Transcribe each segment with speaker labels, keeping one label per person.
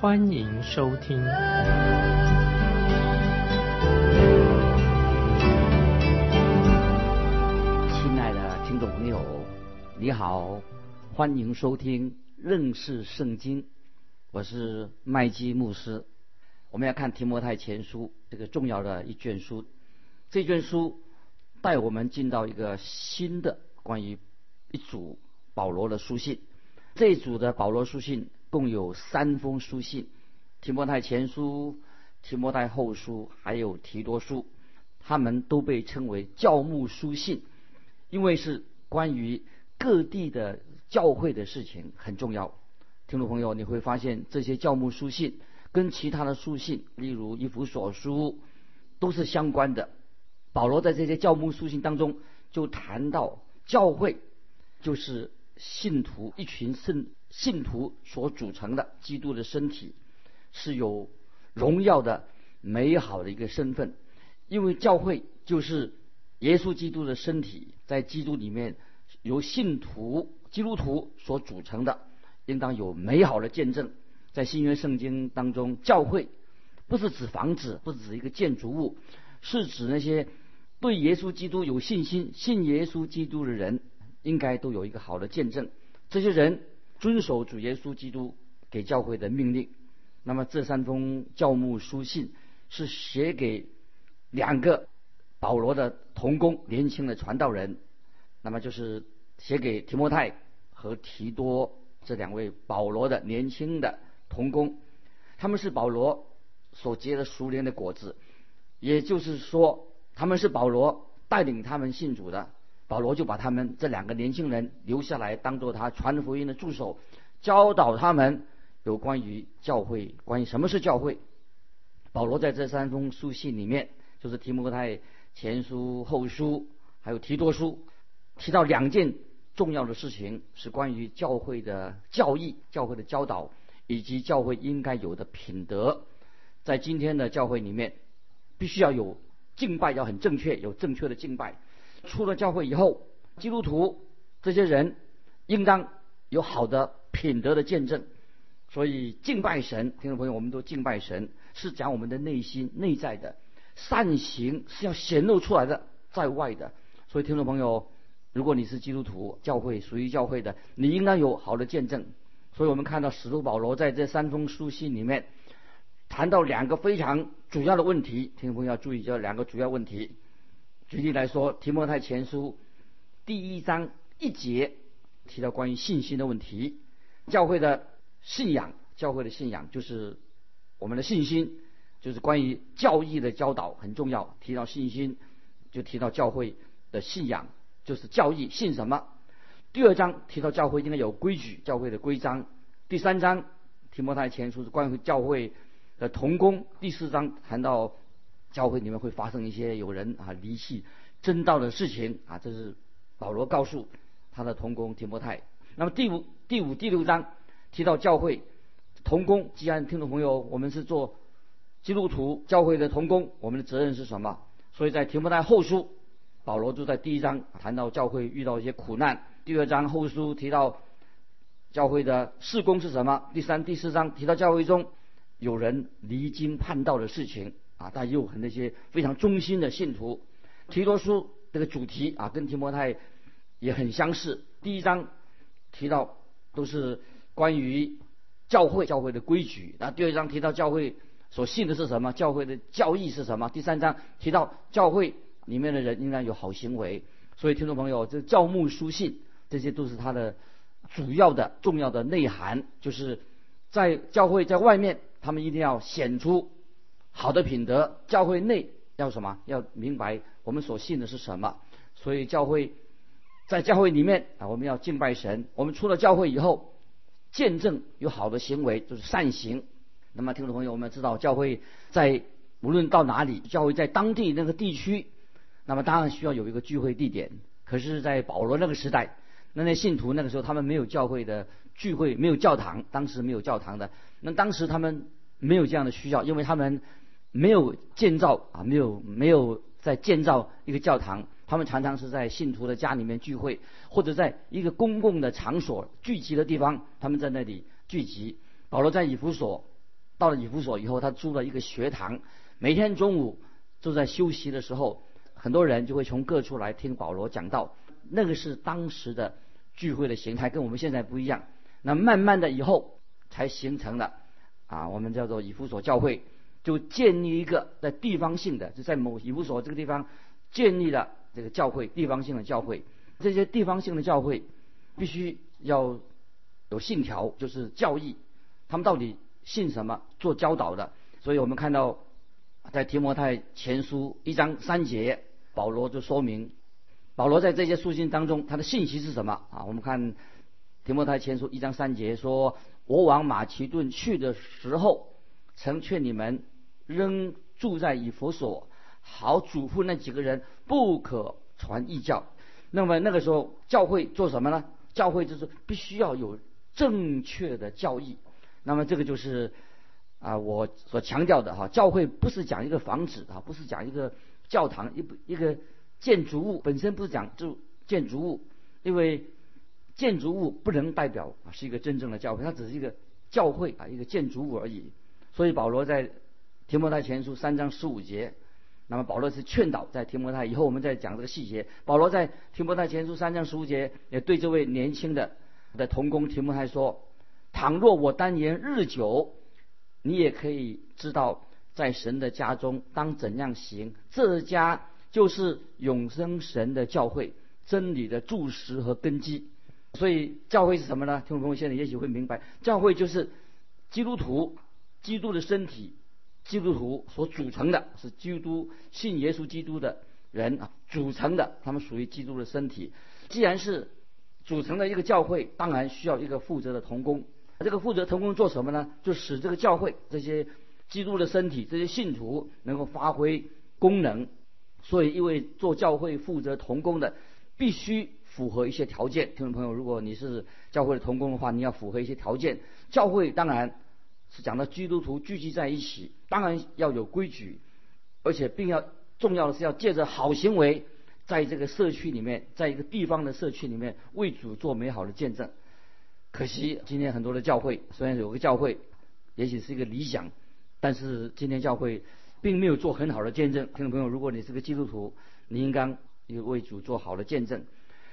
Speaker 1: 欢迎收听。
Speaker 2: 亲爱的听众朋友，你好，欢迎收听认识圣经，我是麦基牧师。我们要看提摩太前书这个重要的一卷书，这卷书带我们进到一个新的关于一组保罗的书信。这一组的保罗书信共有三封书信：提摩太前书、提摩太后书，还有提多书。他们都被称为教牧书信，因为是关于各地的教会的事情很重要。听众朋友，你会发现这些教牧书信跟其他的书信，例如以弗所书，都是相关的。保罗在这些教牧书信当中就谈到教会就是信徒一群圣信徒所组成的基督的身体，是有荣耀的美好的一个身份。因为教会就是耶稣基督的身体，在基督里面由信徒基督徒所组成的，应当有美好的见证。在新约圣经当中，教会不是指房子，不是指一个建筑物，是指那些对耶稣基督有信心、信耶稣基督的人，应该都有一个好的见证。这些人遵守主耶稣基督给教会的命令。那么这三封教牧书信是写给。两个保罗的同工，年轻的传道人，那么就是写给提摩太和提多这两位保罗的年轻的同工，他们是保罗所结的熟练的果子，也就是说，他们是保罗带领他们信主的，保罗就把他们这两个年轻人留下来，当做他传福音的助手，教导他们有关于教会，关于什么是教会。保罗在这三封书信里面。就是提摩太前书、后书，还有提多书，提到两件重要的事情，是关于教会的教义、教会的教导，以及教会应该有的品德。在今天的教会里面，必须要有敬拜，要很正确，有正确的敬拜。出了教会以后，基督徒这些人应当有好的品德的见证。所以敬拜神，听众朋友，我们都敬拜神，是讲我们的内心、内在的。善行是要显露出来的，在外的。所以，听众朋友，如果你是基督徒，教会属于教会的，你应当有好的见证。所以我们看到使徒保罗在这三封书信里面谈到两个非常主要的问题，听众朋友要注意这两个主要问题。举例来说，《提摩太前书》第一章一节提到关于信心的问题，教会的信仰，教会的信仰就是我们的信心。就是关于教义的教导很重要。提到信心，就提到教会的信仰，就是教义信什么。第二章提到教会应该有规矩，教会的规章。第三章提摩太前书是关于教会的同工。第四章谈到教会里面会发生一些有人啊离弃真道的事情啊，这是保罗告诉他的同工提摩太。那么第五、第五、第六章提到教会同工。既然听众朋友，我们是做。基督徒教会的同工，我们的责任是什么？所以在提摩太后书，保罗就在第一章谈到教会遇到一些苦难；第二章后书提到教会的事工是什么；第三、第四章提到教会中有人离经叛道的事情啊，但也有很那些非常忠心的信徒。提多书这个主题啊，跟提摩太也很相似。第一章提到都是关于教会教会的规矩，那第二章提到教会。所信的是什么？教会的教义是什么？第三章提到教会里面的人应该有好行为。所以听众朋友，这教牧书信，这些都是它的主要的重要的内涵，就是在教会在外面，他们一定要显出好的品德；教会内要什么？要明白我们所信的是什么。所以教会在教会里面啊，我们要敬拜神。我们出了教会以后，见证有好的行为，就是善行。那么听众朋友，我们知道教会在无论到哪里，教会在当地那个地区，那么当然需要有一个聚会地点。可是，在保罗那个时代，那那信徒那个时候他们没有教会的聚会，没有教堂，当时没有教堂的。那当时他们没有这样的需要，因为他们没有建造啊，没有没有在建造一个教堂。他们常常是在信徒的家里面聚会，或者在一个公共的场所聚集的地方，他们在那里聚集。保罗在以弗所，到了以弗所以后，他租了一个学堂，每天中午就在休息的时候，很多人就会从各处来听保罗讲道。那个是当时的聚会的形态，跟我们现在不一样。那慢慢的以后才形成了啊，我们叫做以弗所教会，就建立一个在地方性的，就在某以弗所这个地方建立了。这个教会地方性的教会，这些地方性的教会必须要有信条，就是教义。他们到底信什么？做教导的。所以我们看到在提摩太前书一章三节，保罗就说明，保罗在这些书信当中，他的信息是什么啊？我们看提摩太前书一章三节说：“我往马其顿去的时候，曾劝你们仍住在以弗所。”好嘱咐那几个人不可传异教。那么那个时候教会做什么呢？教会就是必须要有正确的教义。那么这个就是啊我所强调的哈，教会不是讲一个房子啊，不是讲一个教堂一一个建筑物本身不是讲就建筑物，因为建筑物不能代表啊是一个真正的教会，它只是一个教会啊一个建筑物而已。所以保罗在提摩太前书三章十五节。那么保罗是劝导在提摩太，以后我们再讲这个细节。保罗在提摩太前书三章十五节也对这位年轻的的童工提摩太说：“倘若我单言日久，你也可以知道在神的家中当怎样行。这家就是永生神的教会，真理的柱石和根基。所以教会是什么呢？听众朋友现在也许会明白，教会就是基督徒，基督的身体。”基督徒所组成的是基督信耶稣基督的人啊组成的，他们属于基督的身体。既然是组成的一个教会，当然需要一个负责的同工。这个负责同工做什么呢？就使这个教会这些基督的身体、这些信徒能够发挥功能。所以，因为做教会负责同工的，必须符合一些条件。听众朋友，如果你是教会的同工的话，你要符合一些条件。教会当然。是讲到基督徒聚集在一起，当然要有规矩，而且并要重要的是要借着好行为，在这个社区里面，在一个地方的社区里面为主做美好的见证。可惜今天很多的教会，虽然有个教会，也许是一个理想，但是今天教会并没有做很好的见证。听众朋友，如果你是个基督徒，你应该为主做好的见证。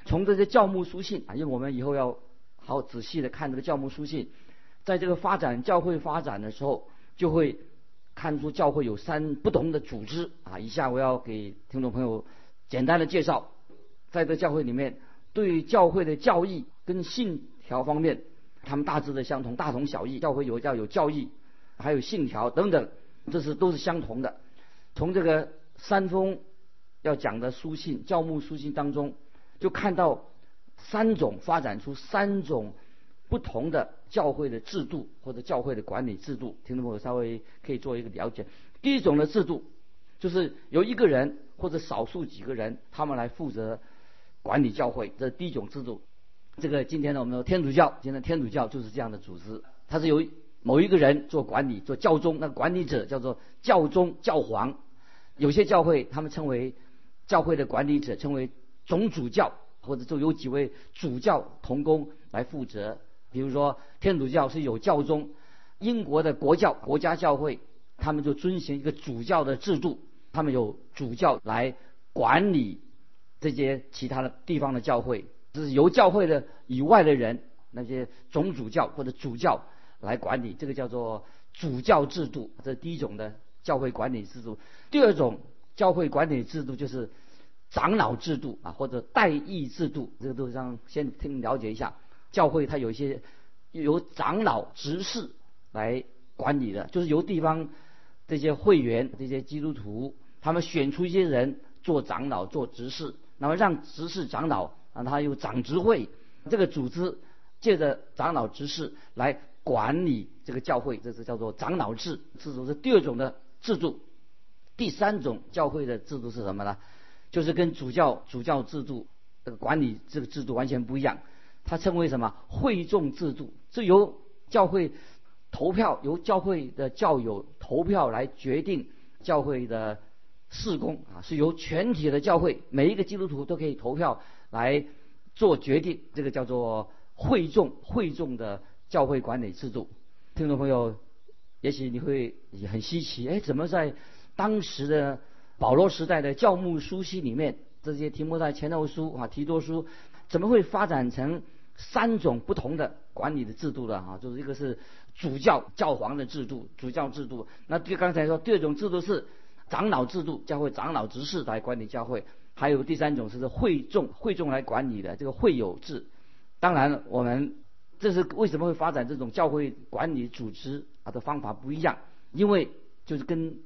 Speaker 2: 从这些教牧书信啊，因为我们以后要好仔细的看这个教牧书信。在这个发展教会发展的时候，就会看出教会有三不同的组织啊。以下我要给听众朋友简单的介绍，在这教会里面，对教会的教义跟信条方面，他们大致的相同，大同小异。教会有要有教义，还有信条等等，这是都是相同的。从这个三封要讲的书信、教牧书信当中，就看到三种发展出三种。不同的教会的制度或者教会的管理制度，听众朋友稍微可以做一个了解。第一种的制度就是由一个人或者少数几个人，他们来负责管理教会，这是第一种制度。这个今天呢，我们说天主教，今天天主教就是这样的组织，它是由某一个人做管理，做教宗，那管理者叫做教宗、教皇。有些教会他们称为教会的管理者，称为总主教，或者就有几位主教同工来负责。比如说，天主教是有教宗，英国的国教国家教会，他们就遵循一个主教的制度，他们有主教来管理这些其他的地方的教会，就是由教会的以外的人，那些总主教或者主教来管理，这个叫做主教制度，这是第一种的教会管理制度。第二种教会管理制度就是长老制度啊，或者代议制度，这个都让先听了解一下。教会它有一些由长老执事来管理的，就是由地方这些会员、这些基督徒，他们选出一些人做长老、做执事，那么让执事长老让他有长执会这个组织，借着长老执事来管理这个教会，这是叫做长老制制度，是第二种的制度。第三种教会的制度是什么呢？就是跟主教主教制度这个管理这个制度完全不一样。它称为什么？会众制度，是由教会投票，由教会的教友投票来决定教会的事工啊，是由全体的教会每一个基督徒都可以投票来做决定。这个叫做会众会众的教会管理制度。听众朋友，也许你会很稀奇，哎，怎么在当时的保罗时代的教牧书信里面，这些题目在前头书啊、提多书，怎么会发展成？三种不同的管理的制度的哈，就是一个是主教教皇的制度，主教制度。那就刚才说第二种制度是长老制度，教会长老执事来管理教会。还有第三种是会众会众来管理的这个会友制。当然，我们这是为什么会发展这种教会管理组织啊的方法不一样？因为就是跟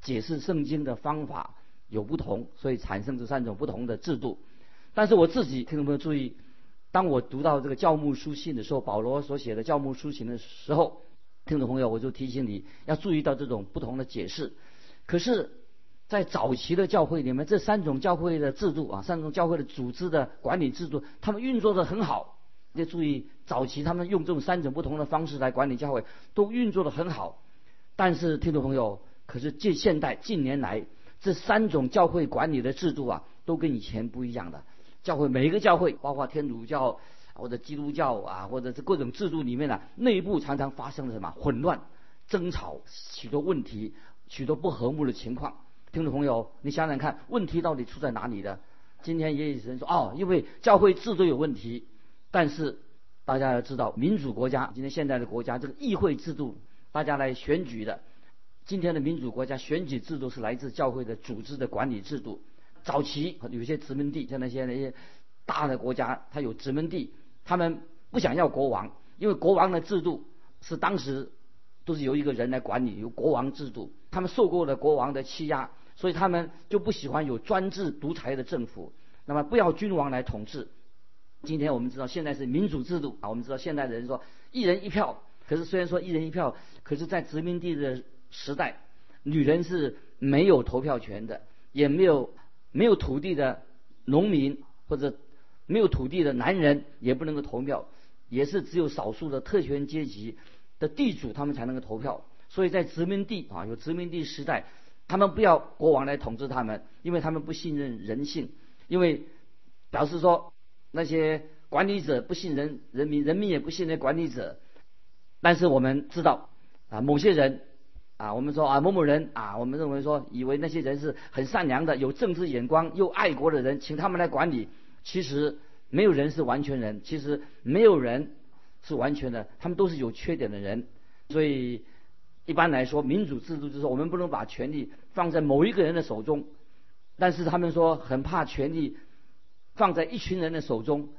Speaker 2: 解释圣经的方法有不同，所以产生这三种不同的制度。但是我自己听众朋友注意。当我读到这个教牧书信的时候，保罗所写的教牧书信的时候，听众朋友，我就提醒你要注意到这种不同的解释。可是，在早期的教会里面，这三种教会的制度啊，三种教会的组织的管理制度，他们运作的很好。要注意，早期他们用这种三种不同的方式来管理教会，都运作的很好。但是，听众朋友，可是近现代近年来，这三种教会管理的制度啊，都跟以前不一样的。教会每一个教会，包括天主教或者基督教啊，或者是各种制度里面呢，内部常常发生了什么混乱、争吵、许多问题、许多不和睦的情况。听众朋友，你想想看，问题到底出在哪里的？今天也有人说，哦，因为教会制度有问题。但是大家要知道，民主国家，今天现在的国家，这个议会制度，大家来选举的。今天的民主国家选举制度是来自教会的组织的管理制度。早期有些殖民地，像那些那些大的国家，它有殖民地，他们不想要国王，因为国王的制度是当时都是由一个人来管理，由国王制度，他们受过了国王的欺压，所以他们就不喜欢有专制独裁的政府，那么不要君王来统治。今天我们知道现在是民主制度啊，我们知道现代人说一人一票，可是虽然说一人一票，可是在殖民地的时代，女人是没有投票权的，也没有。没有土地的农民或者没有土地的男人也不能够投票，也是只有少数的特权阶级的地主他们才能够投票。所以在殖民地啊，有殖民地时代，他们不要国王来统治他们，因为他们不信任人性，因为表示说那些管理者不信任人民，人民也不信任管理者。但是我们知道啊，某些人。啊，我们说啊，某某人啊，我们认为说，以为那些人是很善良的、有政治眼光又爱国的人，请他们来管理。其实没有人是完全人，其实没有人是完全的，他们都是有缺点的人。所以一般来说，民主制度就是我们不能把权力放在某一个人的手中，但是他们说很怕权力放在一群人的手中，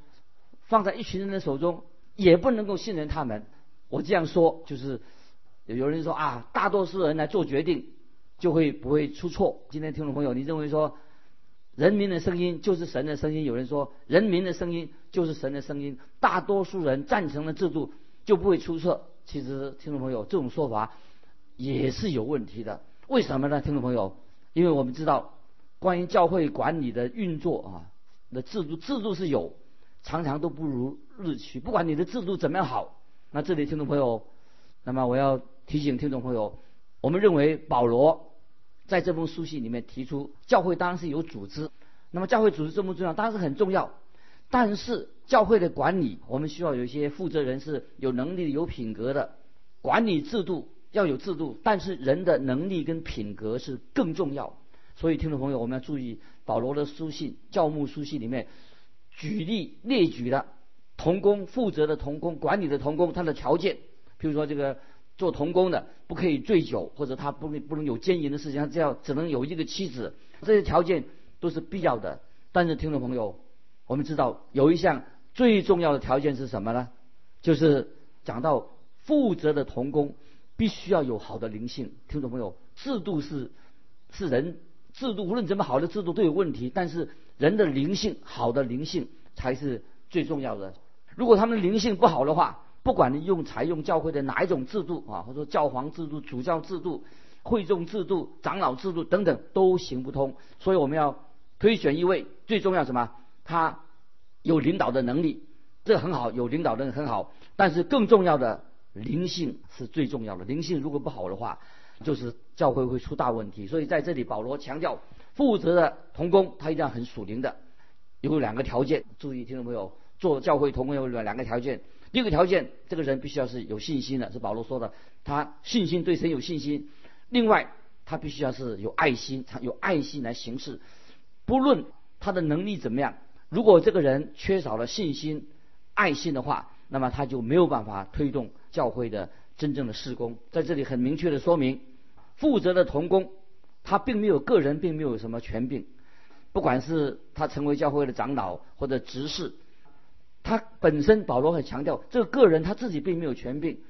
Speaker 2: 放在一群人的手中也不能够信任他们。我这样说就是。有人说啊，大多数人来做决定，就会不会出错？今天听众朋友，你认为说，人民的声音就是神的声音？有人说，人民的声音就是神的声音。大多数人赞成的制度就不会出错？其实，听众朋友，这种说法也是有问题的。为什么呢？听众朋友，因为我们知道，关于教会管理的运作啊，的制度制度是有，常常都不如日趋。不管你的制度怎么样好，那这里听众朋友，那么我要。提醒听众朋友，我们认为保罗在这封书信里面提出，教会当然是有组织，那么教会组织重不重要？当然是很重要。但是教会的管理，我们需要有一些负责人是有能力、有品格的。管理制度要有制度，但是人的能力跟品格是更重要。所以听众朋友，我们要注意保罗的书信、教牧书信里面举例列举的童工、负责的童工、管理的童工，他的条件，譬如说这个。做童工的不可以醉酒，或者他不不能有奸淫的事情，他只要只能有一个妻子，这些条件都是必要的。但是听众朋友，我们知道有一项最重要的条件是什么呢？就是讲到负责的童工必须要有好的灵性。听众朋友，制度是是人制度，无论怎么好的制度都有问题，但是人的灵性好的灵性才是最重要的。如果他们的灵性不好的话，不管你用采用教会的哪一种制度啊，或者说教皇制度、主教制度、会众制度、长老制度等等，都行不通。所以我们要推选一位，最重要什么？他有领导的能力，这很好，有领导的人很好。但是更重要的灵性是最重要的，灵性如果不好的话，就是教会会出大问题。所以在这里，保罗强调，负责的同工他一定要很属灵的，有两个条件。注意，听众朋友，做教会同工有两个条件。第一个条件，这个人必须要是有信心的，是保罗说的，他信心对神有信心。另外，他必须要是有爱心，他有爱心来行事，不论他的能力怎么样。如果这个人缺少了信心、爱心的话，那么他就没有办法推动教会的真正的施工。在这里很明确的说明，负责的同工，他并没有个人，并没有什么权柄。不管是他成为教会的长老或者执事，他本身保罗很强调，这个个人他自己并没有权柄。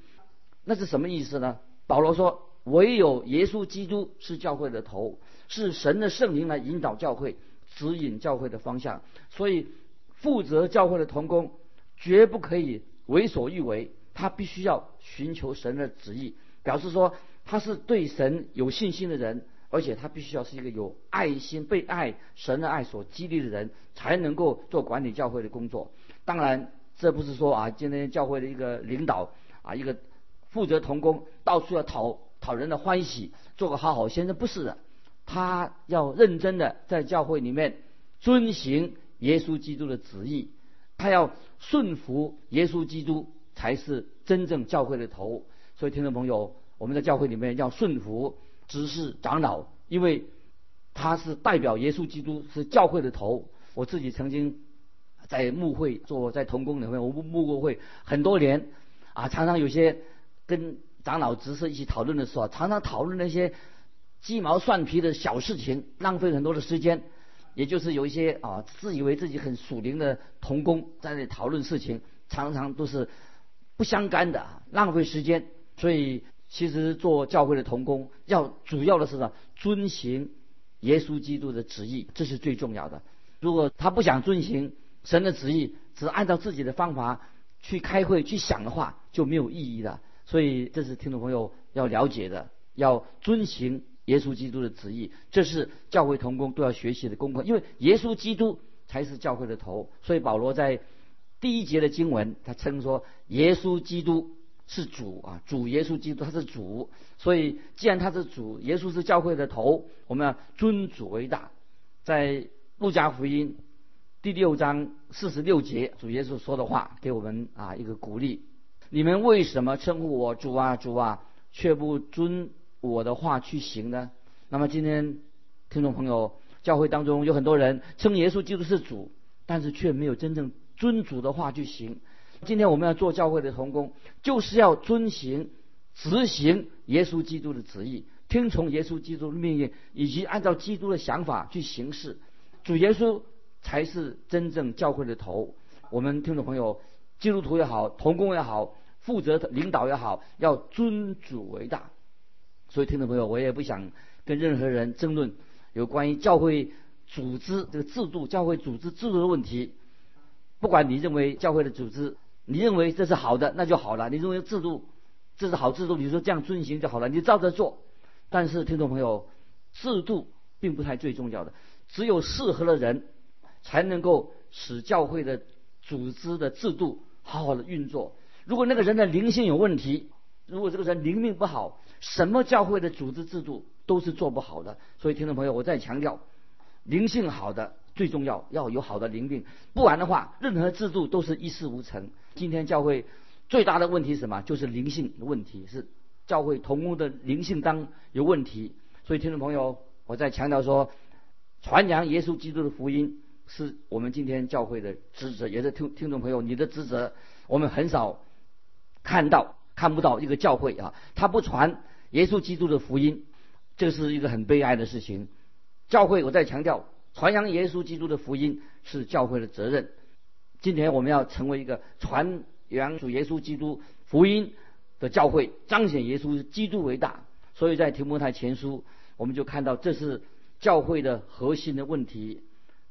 Speaker 2: 那是什么意思呢？保罗说，唯有耶稣基督是教会的头，是神的圣灵来引导教会，指引教会的方向。所以，负责教会的同工。绝不可以为所欲为，他必须要寻求神的旨意，表示说他是对神有信心的人，而且他必须要是一个有爱心、被爱神的爱所激励的人，才能够做管理教会的工作。当然，这不是说啊，今天教会的一个领导啊，一个负责同工，到处要讨讨人的欢喜，做个好好先生，不是的，他要认真的在教会里面遵行耶稣基督的旨意。他要顺服耶稣基督，才是真正教会的头。所以，听众朋友，我们在教会里面要顺服执事长老，因为他是代表耶稣基督，是教会的头。我自己曾经在牧会做，在同工里面，我们牧过会很多年啊，常常有些跟长老执事一起讨论的时候，常常讨论那些鸡毛蒜皮的小事情，浪费很多的时间。也就是有一些啊，自以为自己很属灵的童工在那里讨论事情，常常都是不相干的，浪费时间。所以，其实做教会的童工，要主要的是呢，遵行耶稣基督的旨意，这是最重要的。如果他不想遵行神的旨意，只按照自己的方法去开会去想的话，就没有意义的。所以，这是听众朋友要了解的，要遵行。耶稣基督的旨意，这是教会同工都要学习的功课。因为耶稣基督才是教会的头，所以保罗在第一节的经文，他称说耶稣基督是主啊，主耶稣基督他是主。所以既然他是主，耶稣是教会的头，我们要尊主为大。在路加福音第六章四十六节，主耶稣说的话给我们啊一个鼓励：你们为什么称呼我主啊主啊，却不遵？我的话去行呢？那么今天听众朋友，教会当中有很多人称耶稣基督是主，但是却没有真正遵主的话去行。今天我们要做教会的同工，就是要遵行、执行耶稣基督的旨意，听从耶稣基督的命令，以及按照基督的想法去行事。主耶稣才是真正教会的头。我们听众朋友，基督徒也好，同工也好，负责领导也好，要尊主为大。所以，听众朋友，我也不想跟任何人争论有关于教会组织这个制度、教会组织制度的问题。不管你认为教会的组织，你认为这是好的，那就好了；你认为制度这是好制度，你说这样遵行就好了，你照着做。但是，听众朋友，制度并不太最重要的，只有适合的人才能够使教会的组织的制度好好的运作。如果那个人的灵性有问题，如果这个人灵命不好，什么教会的组织制度都是做不好的。所以，听众朋友，我再强调，灵性好的最重要，要有好的灵命，不然的话，任何制度都是一事无成。今天教会最大的问题是什么？就是灵性的问题，是教会同工的灵性当有问题。所以，听众朋友，我再强调说，传扬耶稣基督的福音是我们今天教会的职责，也是听听众朋友你的职责。我们很少看到。看不到一个教会啊，他不传耶稣基督的福音，这是一个很悲哀的事情。教会，我在强调，传扬耶稣基督的福音是教会的责任。今天我们要成为一个传扬主耶稣基督福音的教会，彰显耶稣基督为大。所以在提摩太前书，我们就看到这是教会的核心的问题。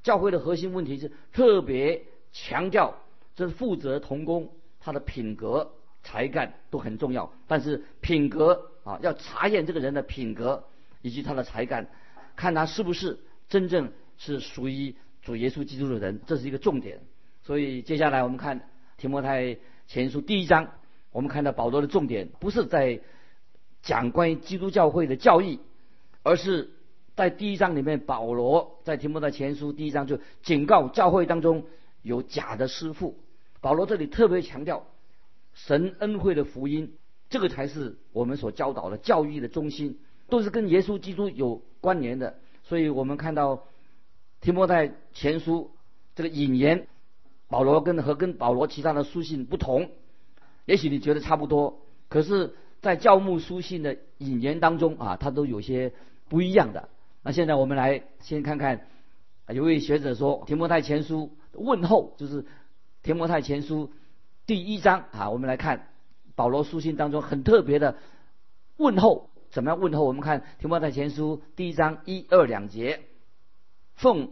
Speaker 2: 教会的核心问题是特别强调，这是负责同工他的品格。才干都很重要，但是品格啊，要查验这个人的品格以及他的才干，看他是不是真正是属于主耶稣基督的人，这是一个重点。所以接下来我们看提摩太前书第一章，我们看到保罗的重点不是在讲关于基督教会的教义，而是在第一章里面，保罗在提摩太前书第一章就警告教会当中有假的师傅。保罗这里特别强调。神恩惠的福音，这个才是我们所教导的教育的中心，都是跟耶稣基督有关联的。所以我们看到提摩太前书这个引言，保罗跟和跟保罗其他的书信不同，也许你觉得差不多，可是，在教牧书信的引言当中啊，它都有些不一样的。那现在我们来先看看，有位学者说提摩太前书问候，就是提摩太前书。第一章啊，我们来看保罗书信当中很特别的问候，怎么样问候？我们看提摩太前书第一章一二两节，奉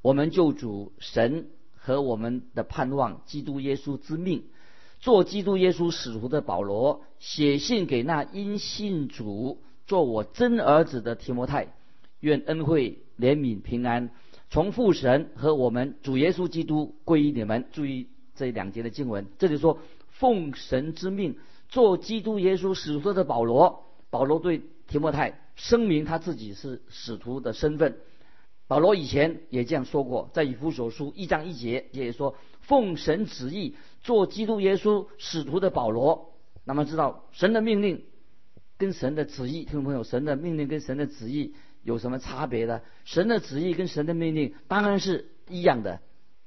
Speaker 2: 我们救主神和我们的盼望基督耶稣之命，做基督耶稣使徒的保罗，写信给那因信主做我真儿子的提摩太，愿恩惠怜悯平安从父神和我们主耶稣基督归于你们。注意。这两节的经文，这里说奉神之命做基督耶稣使徒的保罗，保罗对提摩太声明他自己是使徒的身份。保罗以前也这样说过，在以弗所书一章一节也说奉神旨意做基督耶稣使徒的保罗。那么知道神的命令跟神的旨意，听众朋友，神的命令跟神的旨意有什么差别呢？神的旨意跟神的命令当然是一样的，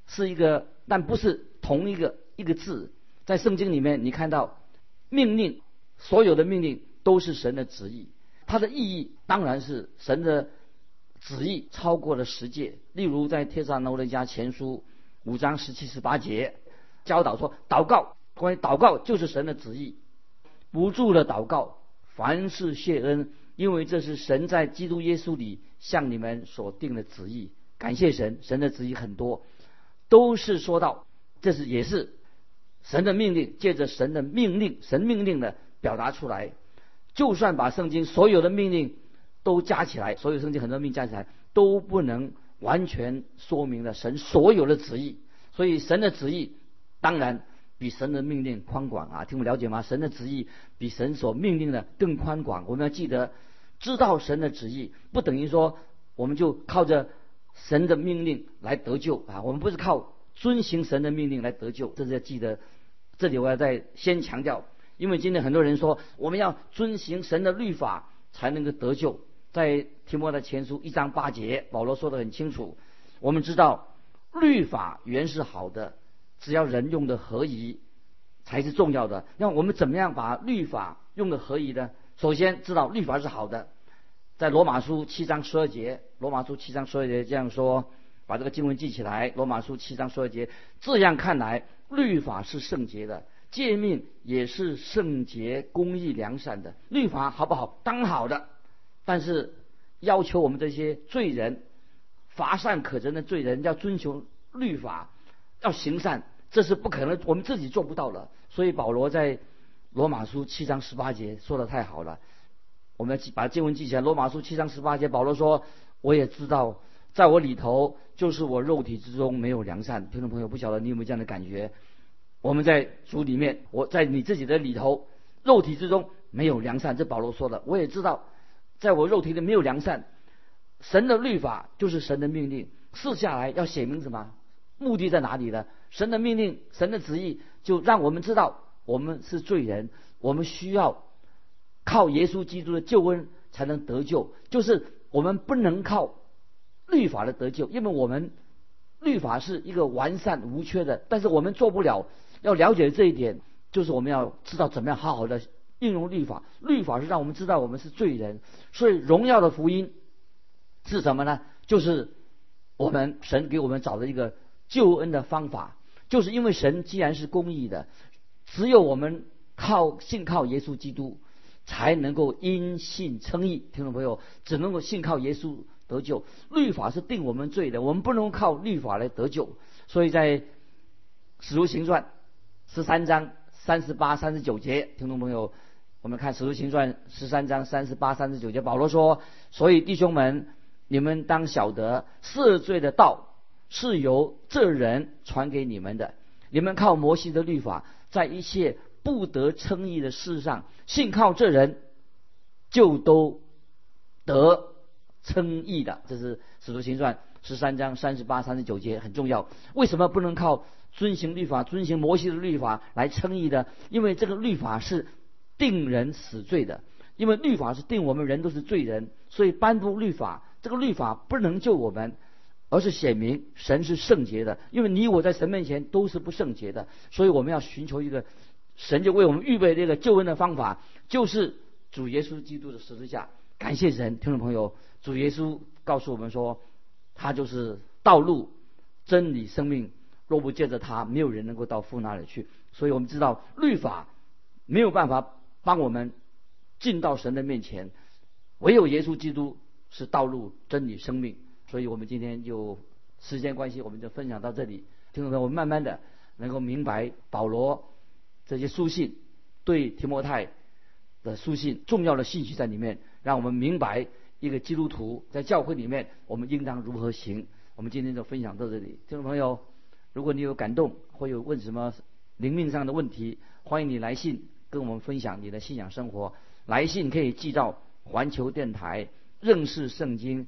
Speaker 2: 是一个，但不是。同一个一个字，在圣经里面，你看到命令，所有的命令都是神的旨意，它的意义当然是神的旨意超过了十诫。例如在帖撒罗尼迦前书五章十七十八节教导说，祷告关于祷告就是神的旨意，不住的祷告，凡事谢恩，因为这是神在基督耶稣里向你们所定的旨意。感谢神，神的旨意很多，都是说到。这是也是神的命令，借着神的命令，神命令的表达出来。就算把圣经所有的命令都加起来，所有圣经很多命加起来都不能完全说明了神所有的旨意。所以神的旨意当然比神的命令宽广啊！听我了解吗？神的旨意比神所命令的更宽广。我们要记得，知道神的旨意不等于说我们就靠着神的命令来得救啊！我们不是靠。遵行神的命令来得救，这是要记得。这里我要再先强调，因为今天很多人说我们要遵行神的律法才能够得救。在提摩太前书一章八节，保罗说的很清楚。我们知道律法原是好的，只要人用的合宜才是重要的。那我们怎么样把律法用的合宜呢？首先知道律法是好的。在罗马书七章十二节，罗马书七章十二节这样说。把这个经文记起来，《罗马书》七章十二节。这样看来，律法是圣洁的，诫命也是圣洁、公义、良善的。律法好不好？当好的。但是要求我们这些罪人、乏善可陈的罪人要遵循律法，要行善，这是不可能，我们自己做不到的。所以保罗在《罗马书》七章十八节说的太好了。我们要把经文记起来，《罗马书》七章十八节，保罗说：“我也知道。”在我里头，就是我肉体之中没有良善。听众朋友，不晓得你有没有这样的感觉？我们在主里面，我在你自己的里头，肉体之中没有良善。这保罗说的，我也知道，在我肉体里没有良善。神的律法就是神的命令，试下来要写明什么？目的在哪里呢？神的命令，神的旨意，就让我们知道我们是罪人，我们需要靠耶稣基督的救恩才能得救，就是我们不能靠。律法的得救，因为我们律法是一个完善无缺的，但是我们做不了。要了解这一点，就是我们要知道怎么样好好的应用律法。律法是让我们知道我们是罪人，所以荣耀的福音是什么呢？就是我们神给我们找的一个救恩的方法。就是因为神既然是公义的，只有我们靠信靠耶稣基督，才能够因信称义。听众朋友，只能够信靠耶稣。得救，律法是定我们罪的，我们不能靠律法来得救。所以在《使徒行传》十三章三十八、三十九节，听众朋友，我们看《使徒行传》十三章三十八、三十九节，保罗说：“所以弟兄们，你们当晓得赦罪的道是由这人传给你们的。你们靠摩西的律法，在一切不得称义的事上，信靠这人，就都得称义的。”这是《使徒行传》十三章三十八、三十九节，很重要。为什么不能靠？遵行律法，遵行摩西的律法来称义的，因为这个律法是定人死罪的，因为律法是定我们人都是罪人，所以颁布律法，这个律法不能救我们，而是显明神是圣洁的，因为你我在神面前都是不圣洁的，所以我们要寻求一个神就为我们预备这个救恩的方法，就是主耶稣基督的十字架。感谢神，听众朋友，主耶稣告诉我们说，他就是道路、真理、生命。若不借着他，没有人能够到父那里去。所以我们知道律法没有办法帮我们进到神的面前，唯有耶稣基督是道路、真理、生命。所以我们今天就时间关系，我们就分享到这里。听众朋友，我们慢慢的能够明白保罗这些书信对提摩太的书信重要的信息在里面，让我们明白一个基督徒在教会里面我们应当如何行。我们今天就分享到这里，听众朋友。如果你有感动，或有问什么灵命上的问题，欢迎你来信跟我们分享你的信仰生活。来信可以寄到环球电台认识圣经